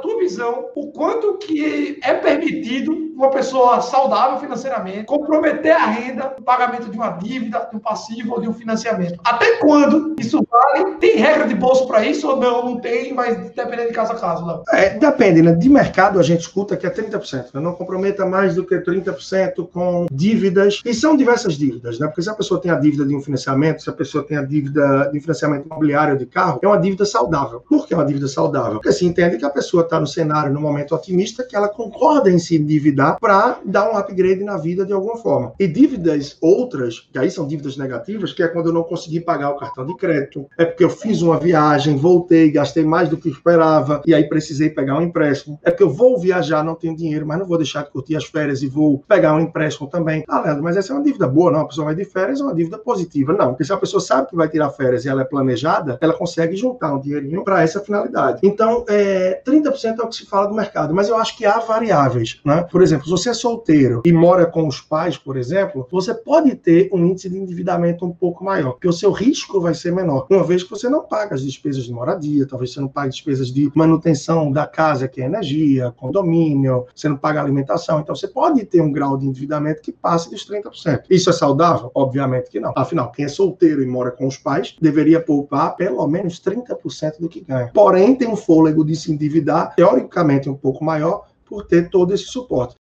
tua visão, o quanto que é permitido uma pessoa saudável financeiramente comprometer a renda no pagamento de uma dívida, de um passivo ou de um financiamento. Até quando isso vale? Tem regra de bolso para isso ou não? Não tem, mas depende de caso a caso. Não. É, depende, né? De mercado a gente escuta que é 30%. Né? Não comprometa mais do que 30% com dívidas. E são diversas dívidas, né? Porque se a pessoa tem a dívida de um financiamento, se a pessoa tem a dívida de financiamento imobiliário de carro, é uma dívida saudável. Por que é uma dívida saudável? Porque se entende que a pessoa está no cenário, no momento otimista, que ela concorda em se endividar para dar um upgrade na vida de alguma forma. E dívidas outras, que aí são dívidas negativas, que é quando eu não consegui pagar o cartão de crédito, é porque eu fiz uma viagem, voltei, gastei mais do que esperava e aí precisei pegar um empréstimo. É porque eu vou viajar, não tenho dinheiro, mas não vou deixar de curtir as férias e vou pegar um empréstimo também. Ah, Leandro, mas essa é uma dívida boa, não? A pessoa vai de férias, é uma dívida positiva. Não, porque se a pessoa sabe que vai tirar férias e ela é planejada, ela consegue juntar um dinheirinho para essa finalidade. Então, é, 30% é o que se fala do mercado, mas eu acho que há variáveis, né? Por exemplo, se você é solteiro e mora com os pais, por exemplo, você pode ter um índice de endividamento um pouco maior, porque o seu risco vai ser menor, uma vez que você não paga as despesas de moradia, talvez você não pague despesas de manutenção da casa, que é energia, condomínio, você não paga alimentação, então você pode ter um grau de endividamento que passe dos 30%. Isso é saudável? Obviamente que não. Afinal, quem é solteiro e mora com os pais deveria poupar pelo menos 30% do que ganha. Porém, tem um fôlego de se endividar, teoricamente um pouco maior, por ter todo esse suporte.